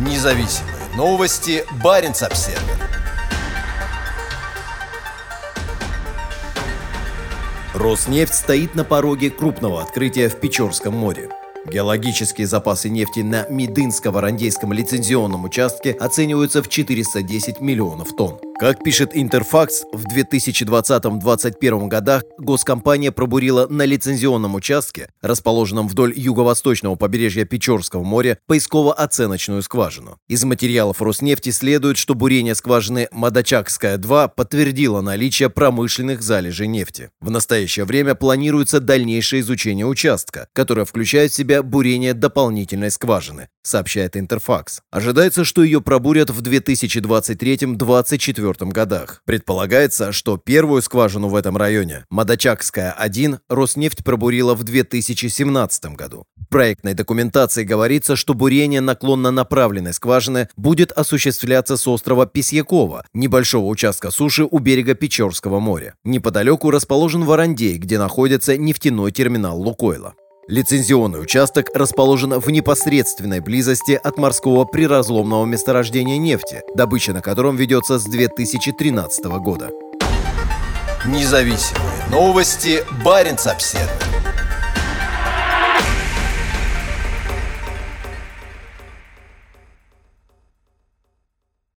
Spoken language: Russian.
Независимые новости. Барин обсерва Роснефть стоит на пороге крупного открытия в Печорском море. Геологические запасы нефти на Медынско-Варандейском лицензионном участке оцениваются в 410 миллионов тонн. Как пишет Интерфакс, в 2020-2021 годах госкомпания пробурила на лицензионном участке, расположенном вдоль юго-восточного побережья Печорского моря, поисково-оценочную скважину. Из материалов Роснефти следует, что бурение скважины Мадачакская-2 подтвердило наличие промышленных залежей нефти. В настоящее время планируется дальнейшее изучение участка, которое включает в себя бурение дополнительной скважины, сообщает Интерфакс. Ожидается, что ее пробурят в 2023-2024 1994 годах. Предполагается, что первую скважину в этом районе, Мадачакская-1, Роснефть пробурила в 2017 году. В проектной документации говорится, что бурение наклонно направленной скважины будет осуществляться с острова Письякова, небольшого участка суши у берега Печорского моря. Неподалеку расположен Варандей, где находится нефтяной терминал Лукойла. Лицензионный участок расположен в непосредственной близости от морского приразломного месторождения нефти, добыча на котором ведется с 2013 года. Независимые новости. Барин обседный.